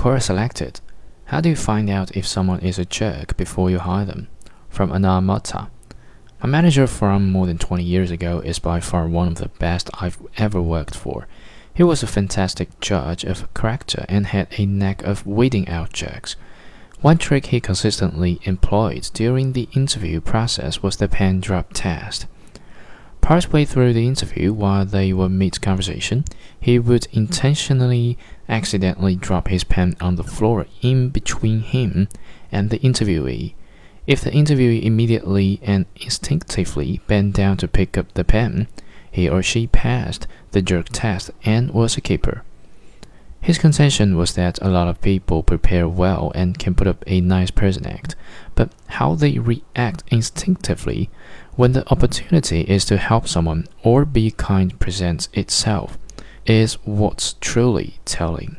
Quora selected. How do you find out if someone is a jerk before you hire them? From Anna Mata. My manager from more than 20 years ago is by far one of the best I've ever worked for. He was a fantastic judge of character and had a knack of weeding out jerks. One trick he consistently employed during the interview process was the pen drop test. Partway through the interview, while they were mid conversation, he would intentionally accidentally drop his pen on the floor in between him and the interviewee. If the interviewee immediately and instinctively bent down to pick up the pen, he or she passed the jerk test and was a keeper. His contention was that a lot of people prepare well and can put up a nice person act, but how they react instinctively when the opportunity is to help someone or be kind presents itself is what's truly telling.